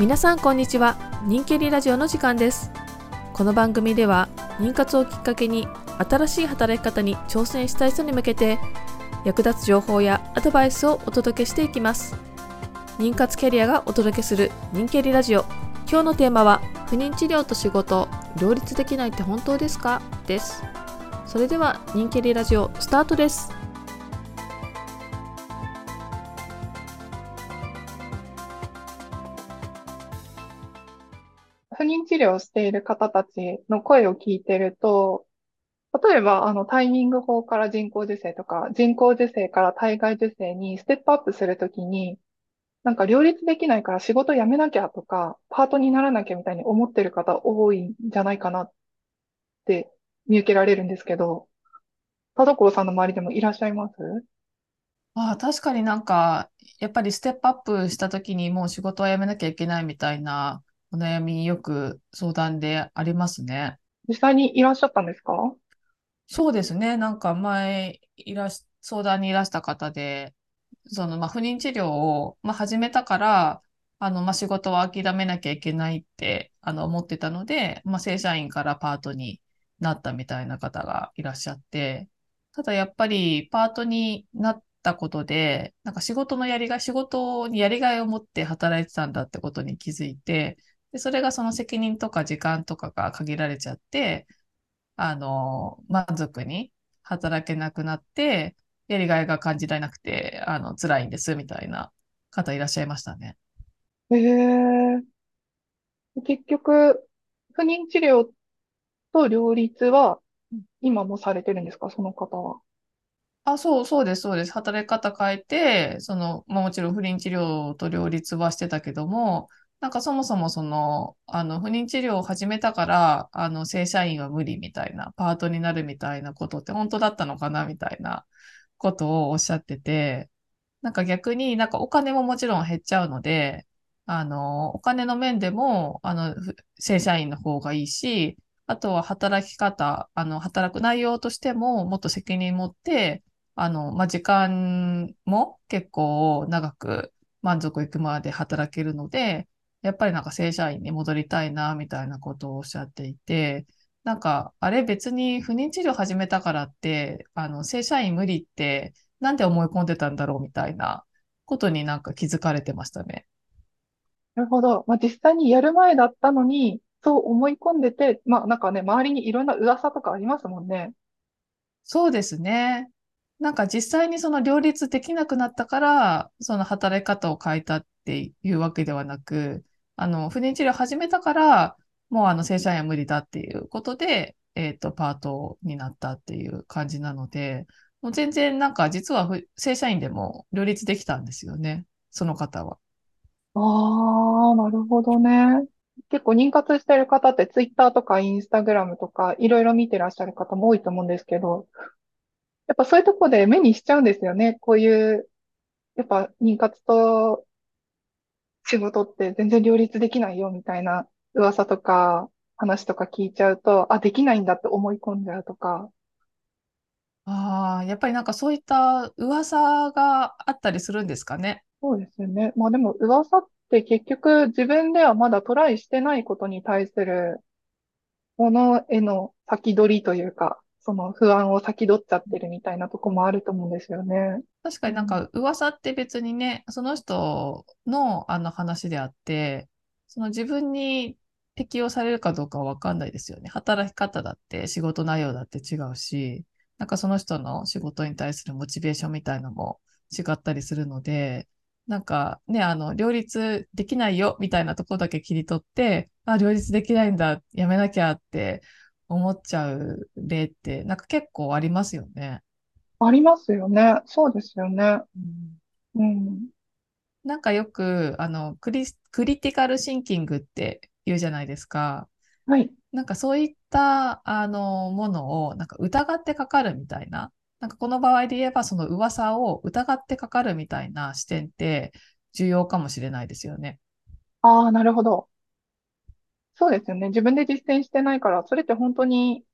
皆さんこんにちは。人気リラジオの時間です。この番組では妊活をきっかけに新しい働き方に挑戦したい人に向けて役立つ情報やアドバイスをお届けしていきます。妊活キャリアがお届けする人気リラジオ。今日のテーマは不妊治療と仕事。両立できないって本当ですか？です。それでは人気リラジオスタートです。不妊治療をしている方たちの声を聞いてると、例えば、あの、タイミング法から人工授精とか、人工授精から体外受精にステップアップするときに、なんか両立できないから仕事辞めなきゃとか、パートにならなきゃみたいに思ってる方多いんじゃないかなって見受けられるんですけど、田所さんの周りでもいらっしゃいます？ああ、確かになんか、やっぱりステップアップした時にもう仕事は辞めなきゃいけないみたいなお悩みよく相談でありますね。実際にいらっしゃったんですか？そうですね。なんか前いらし、相談にいらした方で、その、まあ、不妊治療を、まあ、始めたから、あの、まあ、仕事は諦めなきゃいけないって、あの、思ってたので、まあ、正社員からパートになったみたいな方がいらっしゃって、ただやっぱりパートになったことで、なんか仕事のやりがい、仕事にやりがいを持って働いてたんだってことに気づいて、で、それがその責任とか時間とかが限られちゃって、あの、満足に働けなくなって、やりがいが感じられなくて、あの、辛いんです、みたいな方いらっしゃいましたね。ええ結局、不妊治療と両立は今もされてるんですか？その方は。あ、そう、そうです、そうです。働き方変えて、その、まあ、もちろん不妊治療と両立はしてたけども、なんかそもそもその、あの、不妊治療を始めたから、あの、正社員は無理みたいな、パートになるみたいなことって本当だったのかなみたいなことをおっしゃってて、なんか逆になんかお金ももちろん減っちゃうので、あの、お金の面でも、あの、正社員の方がいいし、あとは働き方、あの、働く内容としてももっと責任持って、あの、まあ、時間も結構長く満足いくまで働けるので、やっぱりなんか正社員に戻りたいな、みたいなことをおっしゃっていて、なんか、あれ別に不妊治療始めたからって、あの、正社員無理って、なんで思い込んでたんだろうみたいなことになんか気づかれてましたね。なるほど。まあ、実際にやる前だったのに、そう思い込んでて、まあなんかね、周りにいろんな噂とかありますもんね。そうですね。なんか実際にその両立できなくなったから、その働き方を変えたっていうわけではなく、あの、不妊治療始めたから、もうあの、正社員は無理だっていうことで、えっと、パートになったっていう感じなので、もう全然なんか実は正社員でも両立できたんですよね。その方は。ああ、なるほどね。結構妊活してる方ってツイッターとかインスタグラムとかいろいろ見てらっしゃる方も多いと思うんですけど、やっぱそういうとこで目にしちゃうんですよね。こういう、やっぱ妊活と仕事って全然両立できないよみたいな噂とか話とか聞いちゃうと、あ、できないんだって思い込んじゃうとか。ああ、やっぱりなんかそういった噂があったりするんですかね？そうですよね。まあでも噂って結局自分ではまだトライしてないことに対するものへの先取りというか、その不安を先取っちゃってるみたいなとこもあると思うんですよね。確かになんか噂って別にね、その人のあの話であって、その自分に適用されるかどうかはわかんないですよね。働き方だって仕事内容だって違うし、なんかその人の仕事に対するモチベーションみたいのも違ったりするので、なんかね、あの、両立できないよみたいなところだけ切り取って、あ、両立できないんだ、やめなきゃって思っちゃう例って、なんか結構ありますよね。ありますよね。そうですよね。うん、うん、なんかよく、あの、クリ、クリティカルシンキングって言うじゃないですか。はい。なんかそういった、あの、ものを、なんか疑ってかかるみたいな。なんかこの場合で言えば、その噂を疑ってかかるみたいな視点って重要かもしれないですよね。ああ、なるほど。そうですよね。自分で実践してないから、それって本当に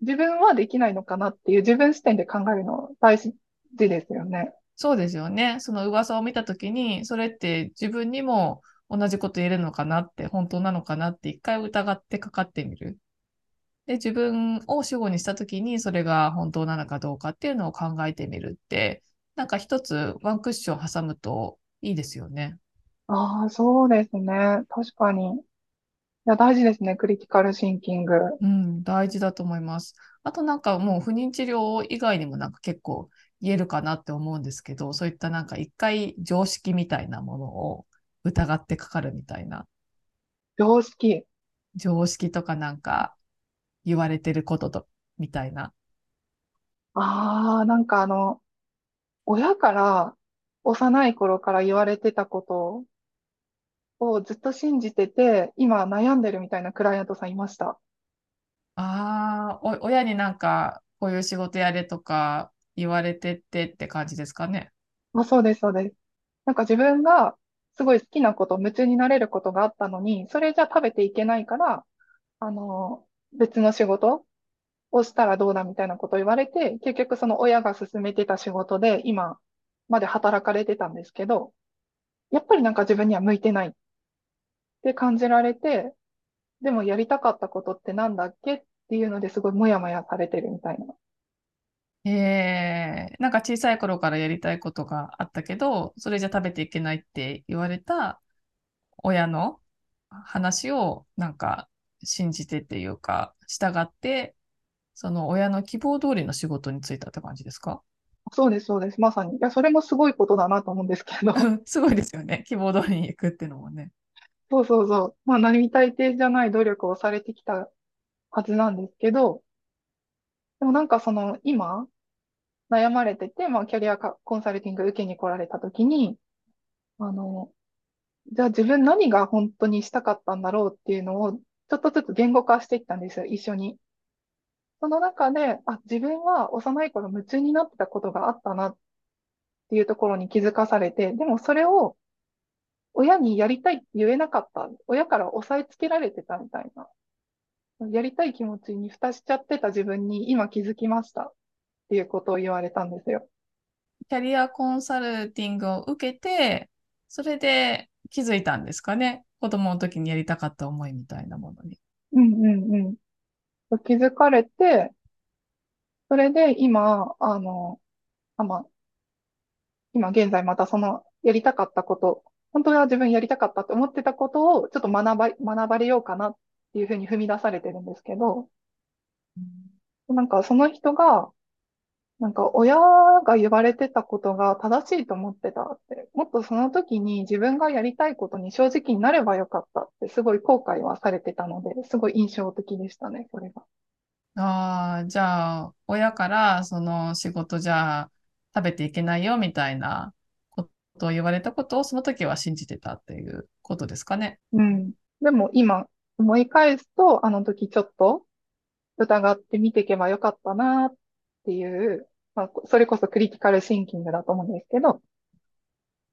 自分はできないのかなっていう自分視点で考えるの大事ですよね。そうですよね。その噂を見たときに、それって自分にも同じこと言えるのかなって、本当なのかなって一回疑ってかかってみる。で、自分を主語にしたときにそれが本当なのかどうかっていうのを考えてみるって、なんか一つワンクッション挟むといいですよね。ああ、そうですね。確かに。いや、大事ですね。クリティカルシンキング。うん、大事だと思います。あとなんかもう不妊治療以外にもなんか結構言えるかなって思うんですけど、そういったなんか一回常識みたいなものを疑ってかかるみたいな。常識。常識とかなんか言われてることと、みたいな。ああ、なんかあの、親から幼い頃から言われてたことをずっと信じてて、今悩んでるみたいなクライアントさんいました？ああ、お、親になんかこういう仕事やれとか言われてってって感じですかね。あ、そうです、そうです。なんか自分がすごい好きなこと、夢中になれることがあったのに、それじゃ食べていけないから、あの、別の仕事をしたらどうだみたいなことを言われて、結局その親が勧めてた仕事で今まで働かれてたんですけど、やっぱりなんか自分には向いてないって感じられて、でもやりたかったことってなんだっけっていうのですごいモヤモヤされてるみたいな。ええなんか小さい頃からやりたいことがあったけど、それじゃ食べていけないって言われた親の話をなんか信じてっていうか、従って、その親の希望通りの仕事に就いたって感じですか？そうです、そうです。まさに。いや、それもすごいことだなと思うんですけど。すごいですよね。希望通りに行くっていうのもね。そうそうそう。まあ、並大抵じゃない努力をされてきたはずなんですけど、でもなんかその、今、悩まれてて、まあ、キャリアコンサルティング受けに来られた時に、あの、じゃあ自分何が本当にしたかったんだろうっていうのを、ちょっとずつ言語化していったんですよ、一緒に。その中で、あ、自分は幼い頃夢中になってたことがあったなっていうところに気づかされて、でもそれを親にやりたいって言えなかった。親から押さえつけられてたみたいな。やりたい気持ちに蓋しちゃってた自分に今気づきましたっていうことを言われたんですよ。キャリアコンサルティングを受けて、それで気づいたんですかね。子供の時にやりたかった思いみたいなものに。うんうんうん。気づかれて、それで今、あの、あ、まあ、今現在またそのやりたかったこと、本当は自分やりたかったって思ってたことをちょっと学ば、学ばれようかなっていうふうに踏み出されてるんですけど、なんかその人が、なんか親が言われてたことが正しいと思ってたって、もっとその時に自分がやりたいことに正直になればよかったってすごい後悔はされてたので、すごい印象的でしたね、それが。ああ、じゃあ、親からその仕事じゃ食べていけないよみたいなことを言われたことをその時は信じてたっていうことですかね。うん。でも今思い返すと、あの時ちょっと疑ってみていけばよかったなっていう、まあ、それこそクリティカルシンキングだと思うんですけど、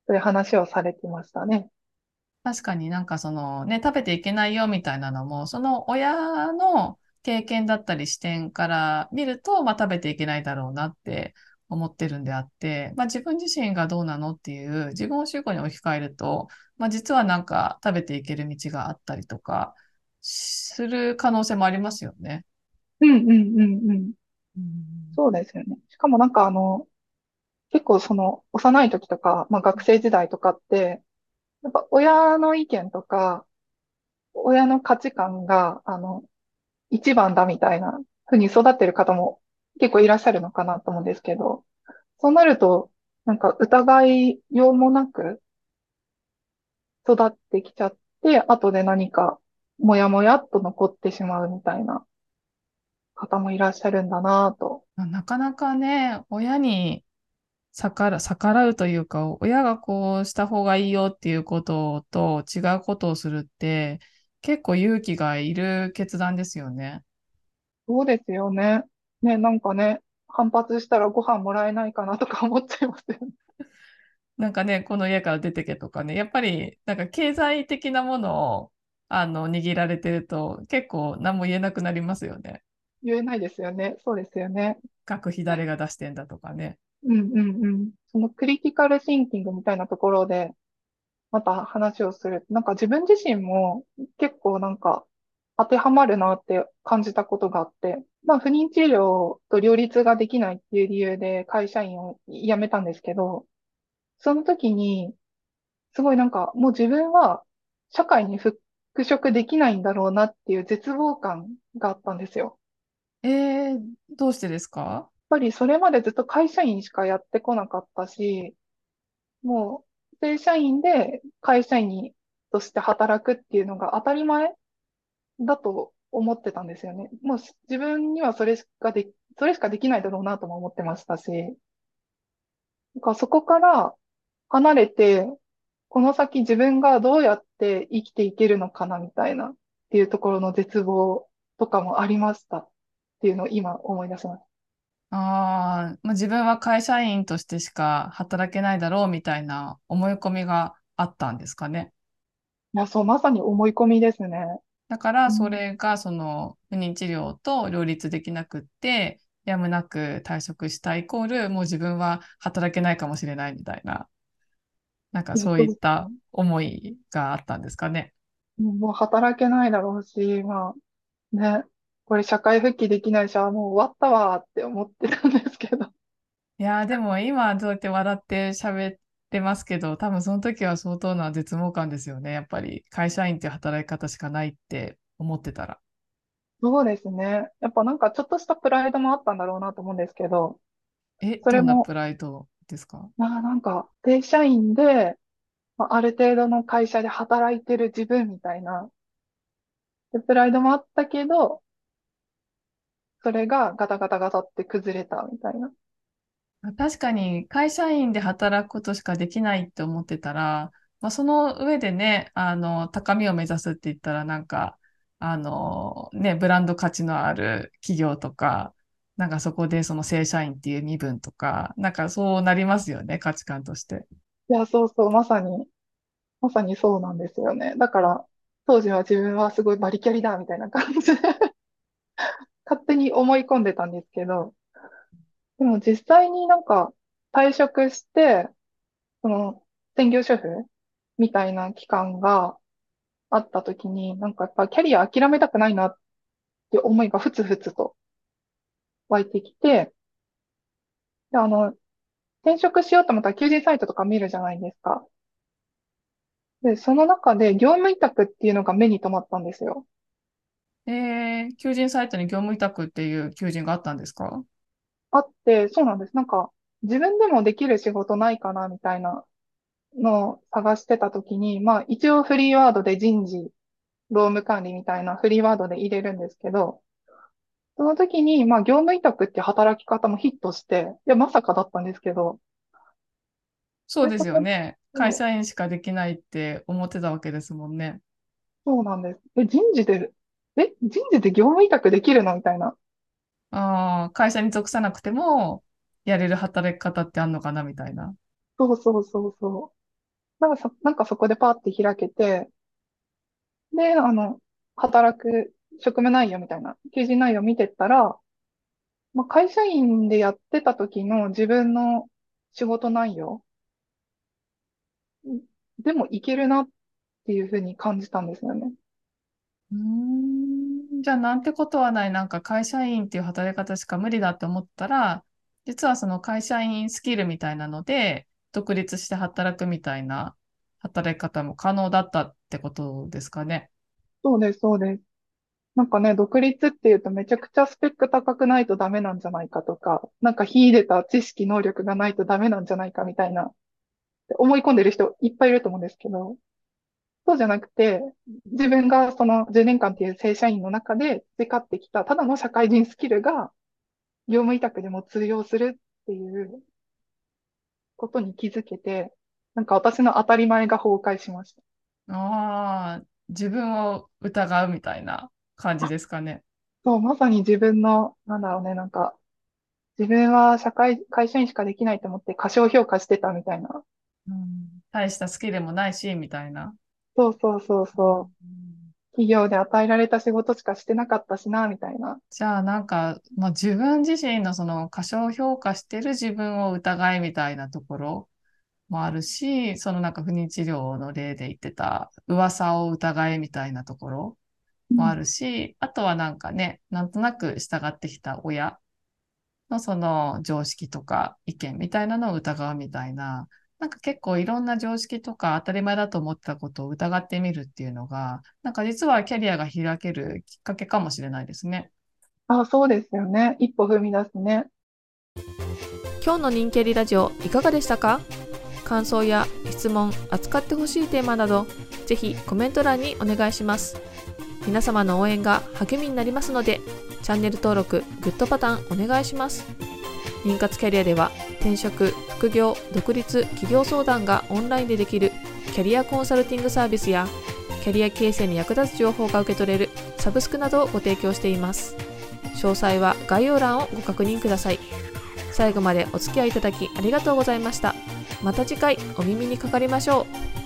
そういう話をされてましたね。確かになんかそのね、食べていけないよみたいなのも、その親の経験だったり視点から見ると、まあ食べていけないだろうなって思ってるんであって、まあ自分自身がどうなのっていう自分を主語に置き換えると、まあ実はなんか食べていける道があったりとかする可能性もありますよね。うんうんうんうん。うんそうですよね。しかもなんかあの、結構その幼い時とか、まあ学生時代とかって、やっぱ親の意見とか、親の価値観が、あの、一番だみたいな風に育ってる方も結構いらっしゃるのかなと思うんですけど、そうなると、なんか疑いようもなく育ってきちゃって、後で何かもやもやっと残ってしまうみたいな方もいらっしゃるんだなと。なかなかね、親に逆ら、逆らうというか、親がこうした方がいいよっていうことと違うことをするって、結構勇気がいる決断ですよね。そうですよね。ね、なんかね、反発したらご飯もらえないかなとか思っちゃいますよね。なんかね、この家から出てけとかね、やっぱりなんか経済的なものをあの握られてると結構何も言えなくなりますよね。言えないですよね。そうですよね。学費誰が出してんだとかね。うんうんうん。そのクリティカルシンキングみたいなところで、また話をする。なんか自分自身も結構なんか当てはまるなって感じたことがあって、まあ不妊治療と両立ができないっていう理由で会社員を辞めたんですけど、その時に、すごいなんかもう自分は社会に復職できないんだろうなっていう絶望感があったんですよ。えー、どうしてですか？やっぱりそれまでずっと会社員しかやってこなかったし、もう正社員で会社員として働くっていうのが当たり前だと思ってたんですよね。もう自分にはそれしかで、それしかできないだろうなとも思ってましたし、なんかそこから離れて、この先自分がどうやって生きていけるのかなみたいなっていうところの絶望とかもありましたっていうのを今思い出します。ああ、まあ、自分は会社員としてしか働けないだろうみたいな思い込みがあったんですかね。いや、そう、まさに思い込みですね。だから、それがその不妊治療と両立できなくって、やむなく退職したイコール、もう自分は働けないかもしれないみたいな、なんかそういった思いがあったんですかね。もう働けないだろうし、まあ、ね、これ社会復帰できないし、あ、もう終わったわって思ってたんですけど。いやー、でも今どうやって笑って喋ってますけど、多分その時は相当な絶望感ですよね。やっぱり会社員っていう働き方しかないって思ってたら。そうですね。やっぱなんかちょっとしたプライドもあったんだろうなと思うんですけど、え、それもどんなプライドですか？まあなんか正社員で、まあ、ある程度の会社で働いてる自分みたいな、でプライドもあったけど、それがガタガタガタって崩れたみたいな。確かに会社員で働くことしかできないって思ってたら、まあ、その上でね、あの、高みを目指すって言ったらなんか、あの、ね、ブランド価値のある企業とか、なんかそこでその正社員っていう身分とか、なんかそうなりますよね、価値観として。いや、そうそう、まさに、まさにそうなんですよね。だから、当時は自分はすごいバリキャリだみたいな感じで勝手に思い込んでたんですけど、でも実際になんか退職して、その専業主婦みたいな期間があった時に、なんかやっぱキャリア諦めたくないなって思いがふつふつと湧いてきて、で、あの、転職しようと思ったら求人サイトとか見るじゃないですか。で、その中で業務委託っていうのが目に留まったんですよ。えー、求人サイトに業務委託っていう求人があったんですか？あって、そうなんです。なんか、自分でもできる仕事ないかな、みたいなのを探してたときに、まあ、一応フリーワードで人事、労務管理みたいなフリーワードで入れるんですけど、その時に、まあ、業務委託って働き方もヒットして、いや、まさかだったんですけど、そうですよね。会社員しかできないって思ってたわけですもんね。そうなんです。え、人事で、え、人事で業務委託できるのみたいな。ああ、会社に属さなくても、やれる働き方ってあんのかなみたいな。そうそうそうそう。なんかそ、なんかそこでパーって開けて、で、あの、働く職務内容みたいな、求人内容見てったら、まあ、会社員でやってた時の自分の仕事内容でもいけるなっていうふうに感じたんですよね。うーん、じゃあなんてことはない、なんか会社員っていう働き方しか無理だって思ったら、実はその会社員スキルみたいなので、独立して働くみたいな働き方も可能だったってことですかね。そうです、そうです。なんかね、独立っていうとめちゃくちゃスペック高くないとダメなんじゃないかとか、なんか秀でた知識、能力がないとダメなんじゃないかみたいな、思い込んでる人いっぱいいると思うんですけど、そうじゃなくて、自分がその10年間っていう正社員の中で培ってきた、ただの社会人スキルが、業務委託でも通用するっていうことに気づけて、なんか私の当たり前が崩壊しました。ああ、自分を疑うみたいな感じですかね。そう、まさに自分の、なんだろうね、なんか、自分は社会、会社員しかできないと思って過小評価してたみたいな。うん、大したスキルもないし、みたいな。そうそうそうそう。うん企業で与えられた仕事しかしてなかったしな、みたいな。じゃあなんか、まあ、自分自身のその過小評価してる自分を疑いみたいなところもあるし、そのなんか不妊治療の例で言ってた噂を疑えみたいなところもあるし、あとはなんかね、なんとなく従ってきた親のその常識とか意見みたいなのを疑うみたいな、なんか結構いろんな常識とか当たり前だと思ってたことを疑ってみるっていうのが、なんか実はキャリアが開けるきっかけかもしれないですね。あ、そうですよね。一歩踏み出すね。今日の人気リラジオいかがでしたか？感想や質問、扱ってほしいテーマなど、ぜひコメント欄にお願いします。皆様の応援が励みになりますので、チャンネル登録、グッドボタンお願いします。妊活キャリアでは転職、副業、独立、企業相談がオンラインでできるキャリアコンサルティングサービスやキャリア形成に役立つ情報が受け取れるサブスクなどをご提供しています。詳細は概要欄をご確認ください。最後までお付き合いいただきありがとうございました。また次回お耳にかかりましょう。